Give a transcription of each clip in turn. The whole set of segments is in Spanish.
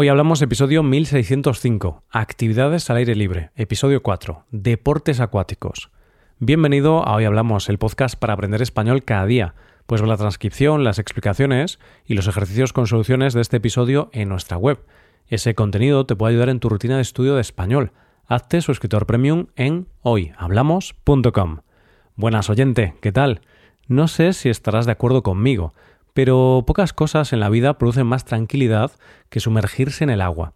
Hoy hablamos episodio 1605, Actividades al aire libre, episodio 4, Deportes acuáticos. Bienvenido a Hoy Hablamos, el podcast para aprender español cada día. Ver la transcripción, las explicaciones y los ejercicios con soluciones de este episodio en nuestra web. Ese contenido te puede ayudar en tu rutina de estudio de español. Hazte suscriptor premium en hoyhablamos.com. Buenas oyente, ¿qué tal? No sé si estarás de acuerdo conmigo, pero pocas cosas en la vida producen más tranquilidad que sumergirse en el agua.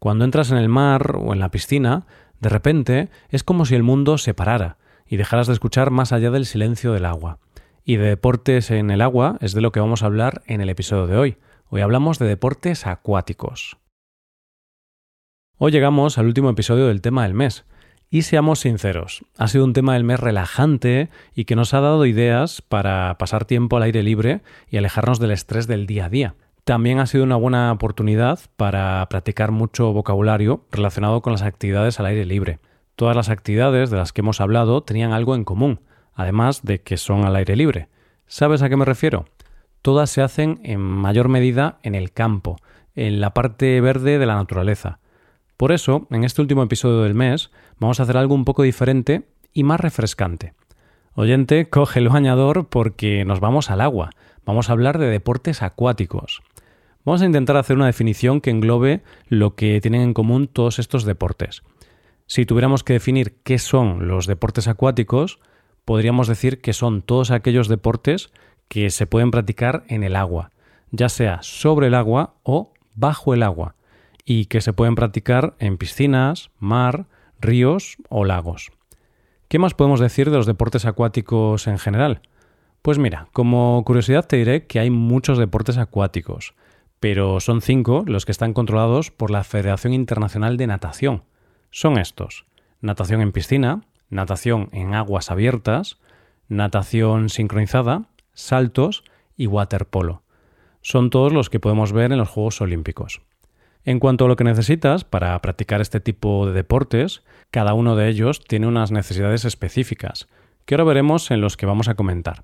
Cuando entras en el mar o en la piscina, de repente es como si el mundo se parara y dejaras de escuchar más allá del silencio del agua. Y de deportes en el agua es de lo que vamos a hablar en el episodio de hoy. Hoy hablamos de deportes acuáticos. Hoy llegamos al último episodio del tema del mes, y seamos sinceros, ha sido un tema del mes relajante y que nos ha dado ideas para pasar tiempo al aire libre y alejarnos del estrés del día a día. También ha sido una buena oportunidad para practicar mucho vocabulario relacionado con las actividades al aire libre. Todas las actividades de las que hemos hablado tenían algo en común, además de que son al aire libre. ¿Sabes a qué me refiero? Todas se hacen en mayor medida en el campo, en la parte verde de la naturaleza. Por eso, en este último episodio del mes, vamos a hacer algo un poco diferente y más refrescante. Oyente, coge el bañador porque nos vamos al agua. Vamos a hablar de deportes acuáticos. Vamos a intentar hacer una definición que englobe lo que tienen en común todos estos deportes. Si tuviéramos que definir qué son los deportes acuáticos, podríamos decir que son todos aquellos deportes que se pueden practicar en el agua, ya sea sobre el agua o bajo el agua, y que se pueden practicar en piscinas, mar, ríos o lagos. ¿Qué más podemos decir de los deportes acuáticos en general? Pues mira, como curiosidad te diré que hay muchos deportes acuáticos, pero son cinco los que están controlados por la Federación Internacional de Natación. Son estos: natación en piscina, natación en aguas abiertas, natación sincronizada, saltos y waterpolo. Son todos los que podemos ver en los Juegos Olímpicos. En cuanto a lo que necesitas para practicar este tipo de deportes, cada uno de ellos tiene unas necesidades específicas, que ahora veremos en los que vamos a comentar.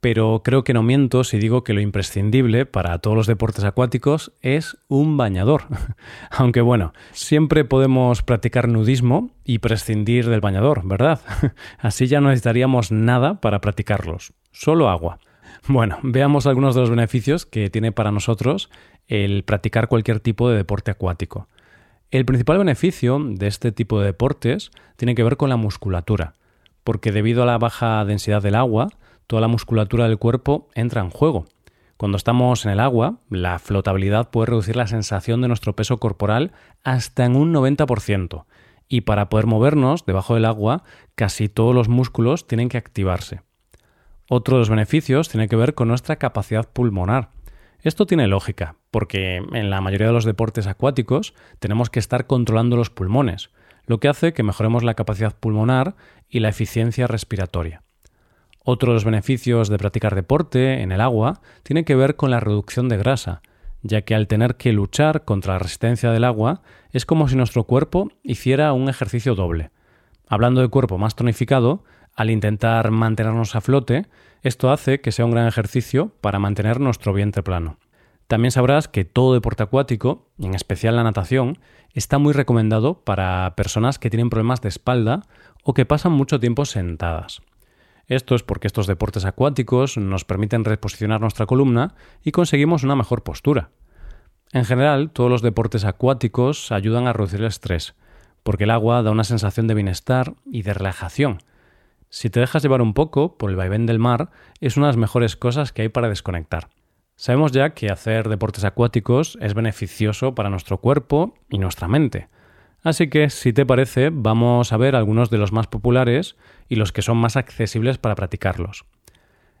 Pero creo que no miento si digo que lo imprescindible para todos los deportes acuáticos es un bañador. Aunque bueno, siempre podemos practicar nudismo y prescindir del bañador, ¿verdad? Así ya no necesitaríamos nada para practicarlos, solo agua. Bueno, veamos algunos de los beneficios que tiene para nosotros el practicar cualquier tipo de deporte acuático. El principal beneficio de este tipo de deportes tiene que ver con la musculatura, porque debido a la baja densidad del agua, toda la musculatura del cuerpo entra en juego. Cuando estamos en el agua, la flotabilidad puede reducir la sensación de nuestro peso corporal hasta en un 90%, y para poder movernos debajo del agua, casi todos los músculos tienen que activarse. Otro de los beneficios tiene que ver con nuestra capacidad pulmonar. Esto tiene lógica, porque en la mayoría de los deportes acuáticos tenemos que estar controlando los pulmones, lo que hace que mejoremos la capacidad pulmonar y la eficiencia respiratoria. Otro de los beneficios de practicar deporte en el agua tiene que ver con la reducción de grasa, ya que al tener que luchar contra la resistencia del agua es como si nuestro cuerpo hiciera un ejercicio doble. Hablando de cuerpo más tonificado, al intentar mantenernos a flote, esto hace que sea un gran ejercicio para mantener nuestro vientre plano. También sabrás que todo deporte acuático, en especial la natación, está muy recomendado para personas que tienen problemas de espalda o que pasan mucho tiempo sentadas. Esto es porque estos deportes acuáticos nos permiten reposicionar nuestra columna y conseguimos una mejor postura. En general, todos los deportes acuáticos ayudan a reducir el estrés, porque el agua da una sensación de bienestar y de relajación, si te dejas llevar un poco por el vaivén del mar, es una de las mejores cosas que hay para desconectar. Sabemos ya que hacer deportes acuáticos es beneficioso para nuestro cuerpo y nuestra mente. Así que, si te parece, vamos a ver algunos de los más populares y los que son más accesibles para practicarlos.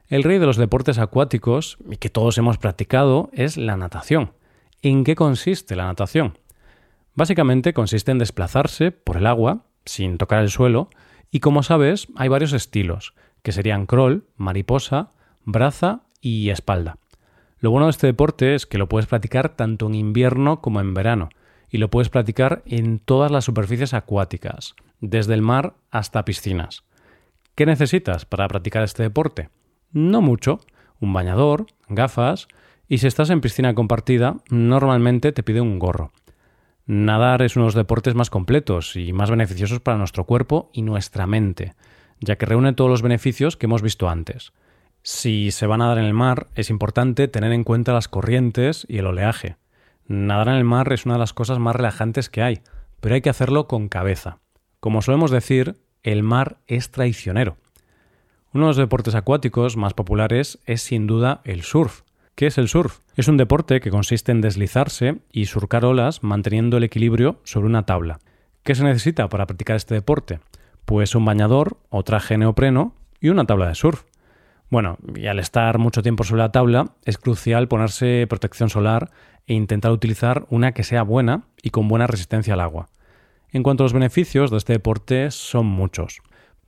El rey de los deportes acuáticos, y que todos hemos practicado, es la natación. ¿En qué consiste la natación? Básicamente consiste en desplazarse por el agua, sin tocar el suelo, y como sabes, hay varios estilos, que serían crawl, mariposa, braza y espalda. Lo bueno de este deporte es que lo puedes practicar tanto en invierno como en verano, y lo puedes practicar en todas las superficies acuáticas, desde el mar hasta piscinas. ¿Qué necesitas para practicar este deporte? No mucho, un bañador, gafas Y si estás en piscina compartida, normalmente te pide un gorro. Nadar es uno de los deportes más completos y más beneficiosos para nuestro cuerpo y nuestra mente, ya que reúne todos los beneficios que hemos visto antes. Si se va a nadar en el mar, es importante tener en cuenta las corrientes y el oleaje. Nadar en el mar es una de las cosas más relajantes que hay, pero hay que hacerlo con cabeza. Como solemos decir, el mar es traicionero. Uno de los deportes acuáticos más populares es sin duda el surf. ¿Qué es el surf? Es un deporte que consiste en deslizarse y surcar olas manteniendo el equilibrio sobre una tabla. ¿Qué se necesita para practicar este deporte? Pues un bañador o traje neopreno y una tabla de surf. Bueno, y al estar mucho tiempo sobre la tabla, es crucial ponerse protección solar e intentar utilizar una que sea buena y con buena resistencia al agua. En cuanto a los beneficios de este deporte, son muchos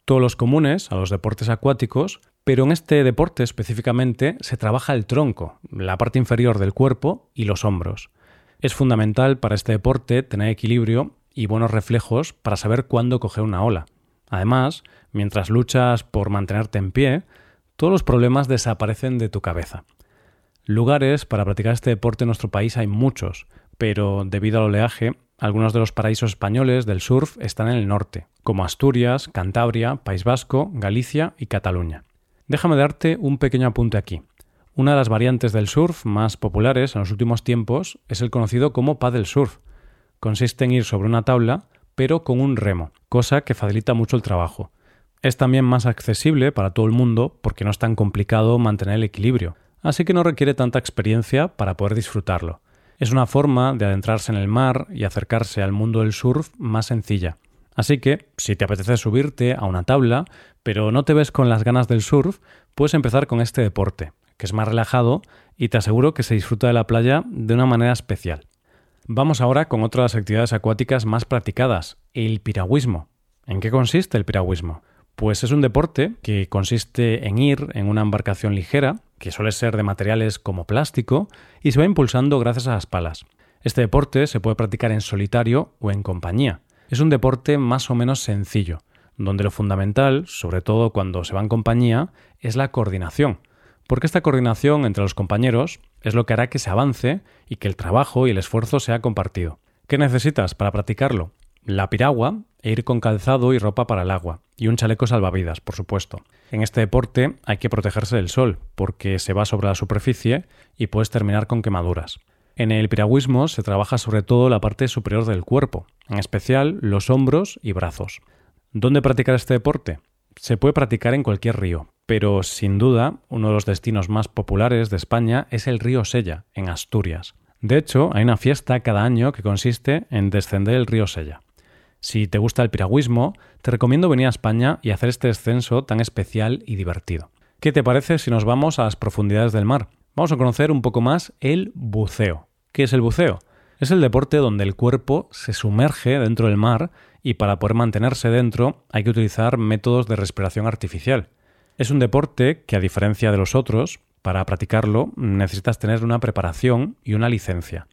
todos los comunes a los deportes acuáticos, pero en este deporte específicamente se trabaja el tronco, la parte inferior del cuerpo y los hombros. Es fundamental para este deporte tener equilibrio y buenos reflejos para saber cuándo coger una ola. Además, mientras luchas por mantenerte en pie, todos los problemas desaparecen de tu cabeza. Lugares para practicar este deporte en nuestro país hay muchos, pero debido al oleaje algunos de los paraísos españoles del surf están en el norte, como Asturias, Cantabria, País Vasco, Galicia y Cataluña. Déjame darte un pequeño apunte aquí. Una de las variantes del surf más populares en los últimos tiempos es el conocido como paddle surf. Consiste en ir sobre una tabla, pero con un remo, cosa que facilita mucho el trabajo. Es también más accesible para todo el mundo porque no es tan complicado mantener el equilibrio, así que no requiere tanta experiencia para poder disfrutarlo. Es una forma de adentrarse en el mar y acercarse al mundo del surf más sencilla. Así que, si te apetece subirte a una tabla, pero no te ves con las ganas del surf, puedes empezar con este deporte, que es más relajado y te aseguro que se disfruta de la playa de una manera especial. Vamos ahora con otra de las actividades acuáticas más practicadas, el piragüismo. ¿En qué consiste el piragüismo? Pues es un deporte que consiste en ir en una embarcación ligera, que suele ser de materiales como plástico, y se va impulsando gracias a las palas. Este deporte se puede practicar en solitario o en compañía. Es un deporte más o menos sencillo, donde lo fundamental, sobre todo cuando se va en compañía, es la coordinación, porque esta coordinación entre los compañeros es lo que hará que se avance y que el trabajo y el esfuerzo sea compartido. ¿Qué necesitas para practicarlo? La piragua e ir con calzado y ropa para el agua, y un chaleco salvavidas, por supuesto. En este deporte hay que protegerse del sol, porque se va sobre la superficie y puedes terminar con quemaduras. En el piragüismo se trabaja sobre todo la parte superior del cuerpo, en especial los hombros y brazos. ¿Dónde practicar este deporte? Se puede practicar en cualquier río, pero sin duda uno de los destinos más populares de España es el río Sella, en Asturias. De hecho, hay una fiesta cada año que consiste en descender el río Sella. Si te gusta el piragüismo, te recomiendo venir a España y hacer este descenso tan especial y divertido. ¿Qué te parece si nos vamos a las profundidades del mar? Vamos a conocer un poco más el buceo. ¿Qué es el buceo? Es el deporte donde el cuerpo se sumerge dentro del mar y para poder mantenerse dentro hay que utilizar métodos de respiración artificial. Es un deporte que, a diferencia de los otros, para practicarlo necesitas tener una preparación y una licencia.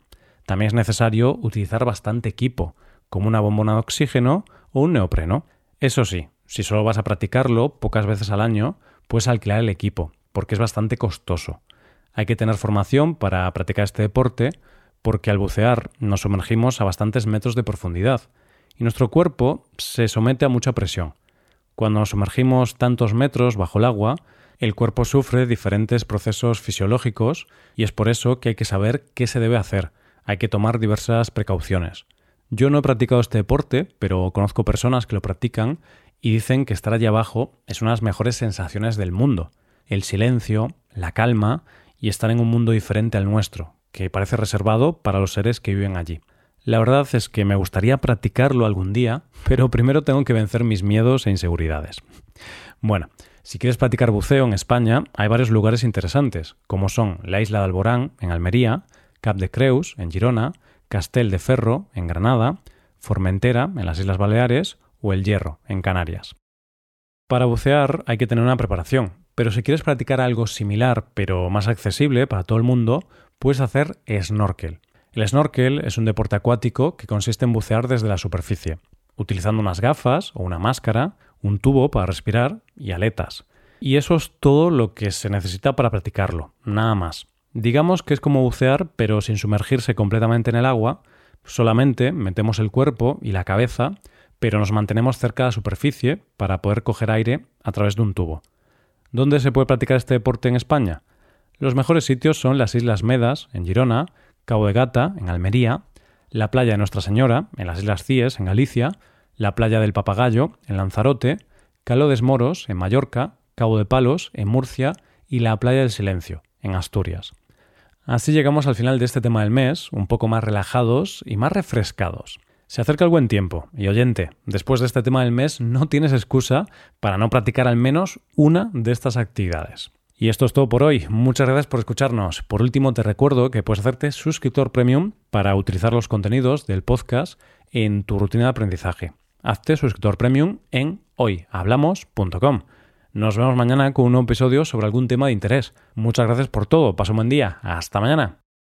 También es necesario utilizar bastante equipo, como una bombona de oxígeno o un neopreno. Eso sí, si solo vas a practicarlo pocas veces al año, puedes alquilar el equipo, porque es bastante costoso. Hay que tener formación para practicar este deporte, porque al bucear nos sumergimos a bastantes metros de profundidad, y nuestro cuerpo se somete a mucha presión. Cuando nos sumergimos tantos metros bajo el agua, el cuerpo sufre diferentes procesos fisiológicos y es por eso que hay que saber qué se debe hacer. Hay que tomar diversas precauciones. Yo no he practicado este deporte, pero conozco personas que lo practican y dicen que estar allí abajo es una de las mejores sensaciones del mundo. El silencio, la calma y estar en un mundo diferente al nuestro, que parece reservado para los seres que viven allí. La verdad es que me gustaría practicarlo algún día, pero primero tengo que vencer mis miedos e inseguridades. Bueno, si quieres practicar buceo en España, hay varios lugares interesantes, como son la isla de Alborán, en Almería, Cap de Creus, en Girona, Castel de Ferro, en Granada, Formentera, en las Islas Baleares, o El Hierro, en Canarias. Para bucear hay que tener una preparación, pero si quieres practicar algo similar pero más accesible para todo el mundo, puedes hacer snorkel. El snorkel es un deporte acuático que consiste en bucear desde la superficie, utilizando unas gafas o una máscara, un tubo para respirar y aletas. Y eso es todo lo que se necesita para practicarlo, nada más. Digamos que es como bucear, pero sin sumergirse completamente en el agua, solamente metemos el cuerpo y la cabeza, pero nos mantenemos cerca de la superficie para poder coger aire a través de un tubo. ¿Dónde se puede practicar este deporte en España? Los mejores sitios son las Islas Medas, en Girona, Cabo de Gata, en Almería, la playa de Nuestra Señora, en las Islas Cíes, en Galicia, la playa del Papagayo, en Lanzarote, Calo de Moros, en Mallorca, Cabo de Palos, en Murcia, y la playa del Silencio, en Asturias. Así llegamos al final de este tema del mes, un poco más relajados y más refrescados. Se acerca el buen tiempo, y oyente, después de este tema del mes no tienes excusa para no practicar al menos una de estas actividades. Y esto es todo por hoy. Muchas gracias por escucharnos. Por último, te recuerdo que puedes hacerte suscriptor premium para utilizar los contenidos del podcast en tu rutina de aprendizaje. Hazte suscriptor premium en hoyhablamos.com. Nos vemos mañana con un nuevo episodio sobre algún tema de interés. Muchas gracias por todo. Paso un buen día. Hasta mañana.